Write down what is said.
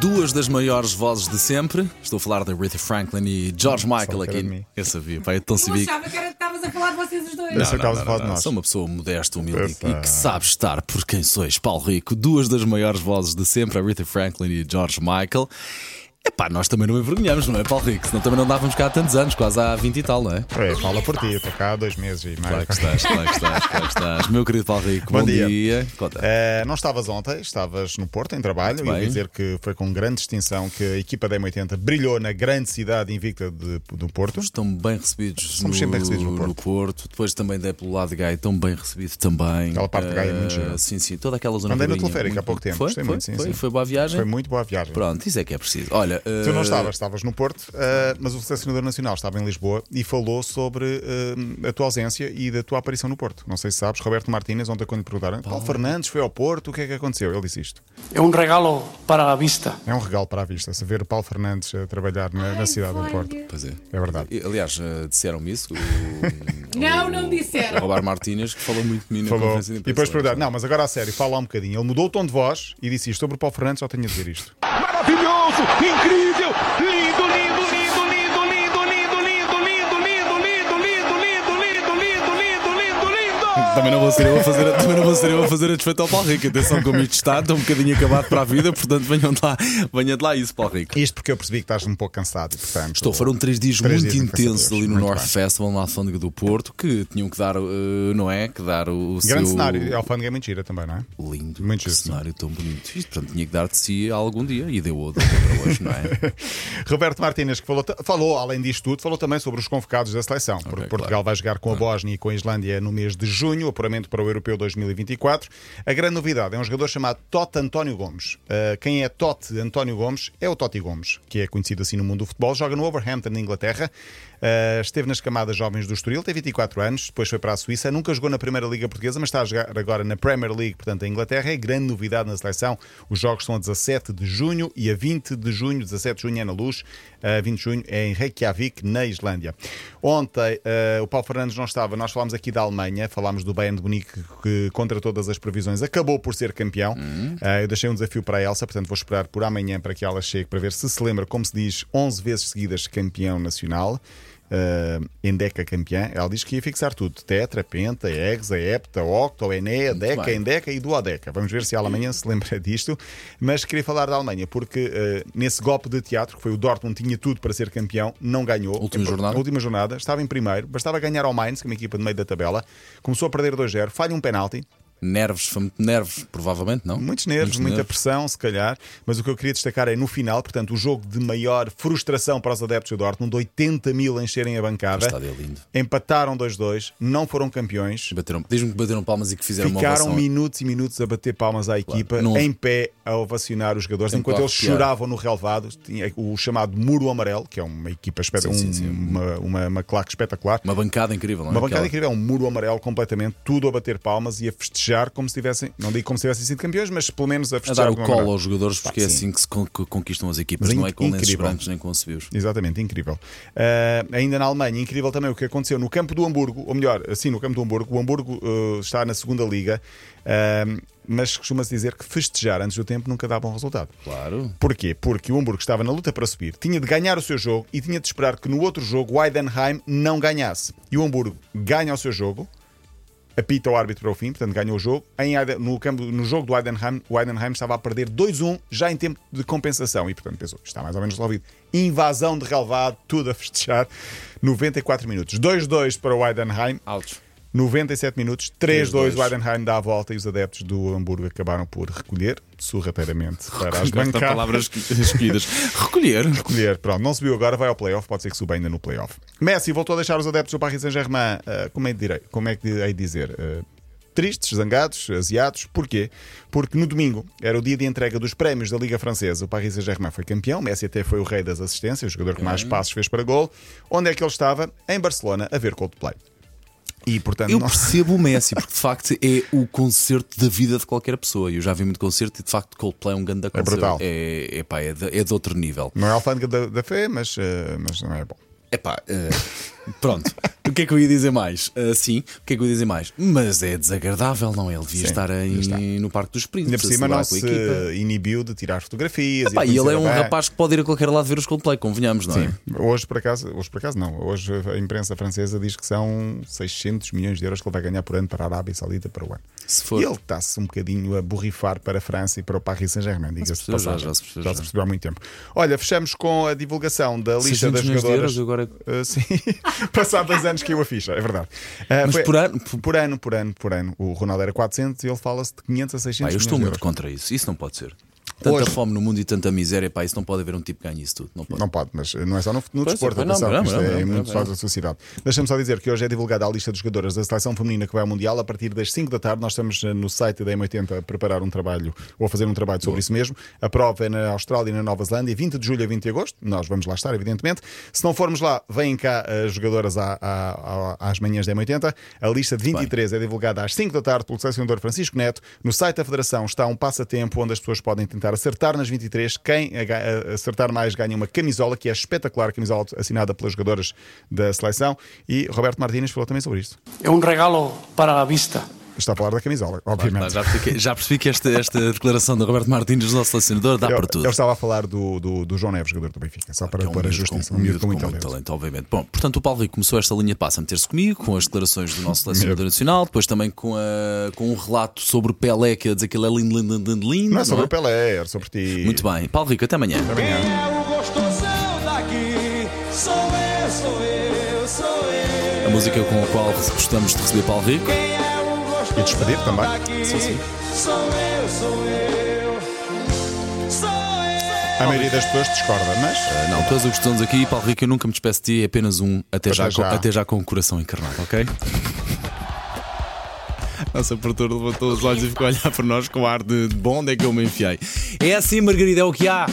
Duas das maiores vozes de sempre. Estou a falar de Aretha Franklin e George Michael aqui. Eu sabia, pá, eu tão Eu sabia. achava que era- estavas a falar de vocês os dois. Eu sei que estavas a Não, falar não, de não. nós. Sou uma pessoa modesta, humilde Eu e que sabe estar por quem sois. Paulo Rico, duas das maiores vozes de sempre, Aretha Franklin e George Michael. Epá, nós também não envergonhamos, não é, Paulo Rico? Senão também não dávamos cá há tantos anos, quase há 20 e tal, não é? É, fala por ti, estou cá há dois meses e Claro mais. que estás, claro que estás, claro que estás. Meu querido Paulo Rico, bom, Bom dia. dia. Conta. Eh, não estavas ontem, estavas no Porto, em trabalho. Muito E dizer que foi com grande distinção que a equipa da M80 brilhou na grande cidade invicta de- do Porto. Estão bem recebidos, Somos no, sempre bem recebidos no Porto. Depois também dei pelo lado de Gaia, tão bem recebido também. Aquela parte de Gaia é muito Eh, gira. Sim, sim, toda aquela zona Andei no teleférico há pouco tempo, Foi, gostei foi, muito, sim, foi, sim. foi boa viagem. Foi muito boa viagem. Pronto, isso é que é preciso. Olha, Tu não eh, estavas, estavas no Porto, eh, mas o selecionador nacional estava em Lisboa e falou sobre eh, a tua ausência e da tua aparição no Porto. Não sei se sabes, Roberto Martínez, ontem quando lhe perguntaram, Paulo Fernandes foi ao Porto, o que é que aconteceu? Ele disse isto. É um regalo para a vista. É um regalo para a vista, saber o Paulo Fernandes a trabalhar na, na cidade do Porto. Pois é. É verdade. E, Aliás, disseram-me isso. O, Não, o- não disseram. O Robar Martínez, que falou muito de mim na Falou. conferência de E depois perguntaram, não, mas agora a sério, fala lá um bocadinho. Ele mudou o tom de voz e disse isto sobre o Paulo Fernandes, só tenho a dizer isto incrível! Também não vou ser eu a fazer, também não vou ser eu a fazer a desfeito ao Paulo Rico. Atenção como isto está, estou um bocadinho acabado para a vida, portanto venham de lá, venha de lá isso, Paulo Rico. Isto porque eu percebi que estás um pouco cansado portanto. Estou, foram três dias Três muito dias intensos ali no Muito North bem. Festival, na Alfândega do Porto, que tinham que dar, eh, não é? Que dar o, o Grande seu cenário. A Alfândega é muito gira também, não é? lindo, Muito que cenário tão bonito. Isto, portanto, tinha que dar de si algum dia e deu outro para hoje, não é? Roberto Martínez, que falou, falou, além disto tudo, falou também sobre os convocados da seleção. porque Portugal claro. vai jogar com a Bósnia e com a Islândia no mês de junho, apuramento para o Europeu 2024. A grande novidade é um jogador chamado Totti António Gomes. Uh, quem é Totti António Gomes é o Totti Gomes, que é conhecido assim no mundo do futebol. Joga no Overhampton, na Inglaterra. Uh, esteve nas camadas jovens do Estoril, tem 24 anos, depois foi para a Suíça. Nunca jogou na Primeira Liga Portuguesa, mas está a jogar agora na Premier League, portanto, em Inglaterra. É grande novidade na seleção. Os jogos são a 17 de junho e a 20 de junho. 17 de junho é na Luz, a 20 de junho é em Reykjavik, na Islândia. Ontem uh, o Paulo Fernandes não estava, nós falámos aqui da Alemanha, falámos do Bayern de Munique, que contra todas as previsões acabou por ser campeão. Uh, eu deixei um desafio para a Elsa, portanto vou esperar por amanhã para que ela chegue para ver se se lembra, como se diz, 11 vezes seguidas campeão nacional. Uh, Endeca campeã, ela diz que ia fixar tudo: Tetra, Penta, Hexa, Hepta, Octo, Enea, Deca, bem. Endeca e Duodeca. Vamos ver se ela amanhã se lembra disto. Mas queria falar da Alemanha, porque uh, nesse golpe de teatro, que foi o Dortmund, tinha tudo para ser campeão, não ganhou. Última jornada? Última jornada, estava em primeiro, bastava ganhar ao Mainz, que é uma equipa de meio da tabela, começou a perder 2-0, falha um penalti, Nervos, foi muito nervos, provavelmente, não? Muitos nervos, muita pressão, se calhar, mas o que eu queria destacar é no final, portanto, o jogo de maior frustração para os adeptos do Dortmund, 80 mil encherem a O bancada, estádio é lindo. empataram 2-2, não foram campeões, Bateram, Diz-me que bateram palmas e que fizeram uma ficaram minutos e minutos a bater palmas à equipa, não- em pé, a ovacionar os jogadores, Tem enquanto eles arrepiar. choravam no relevado, tinha o chamado Muro Amarelo, que é uma equipa, espet- Sim, sim, um- sim. Uma, uma, uma claque espetacular. Uma bancada incrível, não é? Uma bancada Aquela- incrível, é um muro amarelo completamente, tudo a bater palmas e a festejar como se tivessem, não digo como se tivessem sido campeões, mas pelo menos a A festejar. dar o colo aos jogadores, porque é sim. assim que se conquistam as equipas, Mas não é com lenços incrível. brancos nem com civis. Exatamente, incrível. Ah, ainda na Alemanha, incrível também o que aconteceu no campo do Hamburgo, ou melhor, assim, no campo do Hamburgo. O Hamburgo ah, está na segunda liga, ah, mas costuma-se dizer que festejar antes do tempo nunca dá bom resultado. Claro. Porquê? Porque o Hamburgo estava na luta para subir, tinha de ganhar o seu jogo e tinha de esperar que no outro jogo o Heidenheim não ganhasse. E o Hamburgo ganha o seu jogo, apita o árbitro para o fim, portanto ganhou o jogo. Em no, campo, no jogo do Heidenheim, o Heidenheim estava a perder 2-1 já em tempo de compensação e, portanto, pensou, está mais ou menos resolvido. Invasão de relevado, tudo a festejar. 94 minutos. 2-2 para o Heidenheim. Altos. 97 minutos, 3-2 3-2. o Heidenheim dá a volta e os adeptos do Hamburgo acabaram por recolher sorrateiramente para as Estas bancadas. palavras escolhidas. Recolher. Recolher, pronto, não subiu agora, vai ao playoff, pode ser que suba ainda no playoff. Messi voltou a deixar os adeptos do Paris Saint-Germain, ah, como, é de direi, como é que hei dizer? Ah, tristes, zangados, aziados. Porquê? Porque no domingo era o dia de entrega dos prémios da Liga Francesa. O Paris Saint-Germain foi campeão, Messi até foi o rei das assistências, o jogador que mais passos fez para gol. Onde é que ele estava? Em Barcelona, a ver Coldplay. E portanto, Eu não- percebo o Messi, porque de facto é o concerto da vida de qualquer pessoa. Eu já vi muito concerto e de facto Coldplay é um grande concerto. brutal. É, é, pá, é, de, é de outro nível. não é alfândega da, da fé, mas, ah, mas não é bom. É pá, eh, Pronto. O que é que eu ia dizer mais? Ah, sim, o que é que eu ia dizer mais? Mas é desagradável, não é? Ele devia Sim, estar em- no Parque dos Ainda Príncipes. por a cima não se equipa. inibiu de tirar fotografias. Epá, e ele é um rapaz que pode ir a qualquer lado ver os Coldplay, convenhamos, não é? Sim, hoje por acaso, hoje por acaso não. Hoje a imprensa francesa diz que são 600 milhões de euros que ele vai ganhar por ano para a Arábia Saudita para o ano. Se for. E ele está-se um bocadinho a borrifar para a França e para o Paris Saint-Germain, diga-se de percebeu, já- já se percebeu, Já já. se percebeu há muito tempo. Olha, fechamos com a divulgação da lista 600 das milhões de jogadoras. euros, agora- Uh, sim, passado dois anos que eu a ficha, é verdade. Uh, Mas foi- por ano- por ano, por ano, por ano. O Ronaldo era 400 e ele fala-se de 500 a 600 Pá, eu estou muito euros. contra isso. Isso não pode ser. Tanta Hoje- fome no mundo e tanta miséria, pá, isso não pode haver um tipo que ganhe isso tudo. Não pode. Não pode, mas não é só no, no Pois, desporto, não, atenção, não, isto não, é não, em não, muitos não. lados da sociedade. Deixa-me só dizer que hoje é divulgada a lista dos jogadores da seleção feminina que vai ao Mundial. A partir das 5 da tarde, nós estamos eh, no site da M80 a preparar um trabalho ou a fazer um trabalho sobre isso mesmo. A prova é na Austrália e na Nova Zelândia, 20 de julho a 20 de agosto. Nós vamos lá estar, evidentemente. Se não formos lá, vêm cá as jogadoras à- à- à- às manhãs da M80. A lista de 23 é divulgada às 5 da tarde pelo selecionador Francisco Neto. No site da Federação está um passatempo onde as pessoas podem tentar acertar nas 23. Quem a- acertar mais ganha uma camisola que é espetacular, camisola assinada pelas jogadoras da seleção. E Roberto Martínez falou também sobre isto. Es un regalo para la vista. Está a falar da camisola, obviamente. já, percebi que, já percebi que esta, esta declaração de Roberto Martins, nosso selecionador, dá Eu, para tudo. eu estava a falar do, do, do João Neves, jogador do Benfica, só para É um pôr a justiça. com, Um miúdo com muito talento. talento, obviamente. Bom, portanto, o Paulo Rico começou esta linha de passo a meter-se comigo, com as declarações do nosso selecionador nacional, depois também com, a, com um relato sobre o Pelé, que a dizer que ele é lindo, lindo, lindo, lindo. Não é sobre é? o Pelé, é sobre ti. Muito bem. Paulo Rico, até amanhã. Até amanhã. é o gostosão daqui? Sou eu, sou eu, sou eu. A música com a qual gostamos de receber Paulo Rico. E despedir também. Sou eu, sou eu. Sou eu. A maioria das pessoas discorda, mas. Ah, Não, tu és o que estamos aqui, Paulo Rico, eu nunca me despeço de ti, é apenas um, até, já, Até com, já. até já com o coração encarnado, ok? Nossa produtora levantou os olhos e ficou a olhar para nós com ar de, de bom onde é que eu me enfiei. É assim, Margarida, é o que há.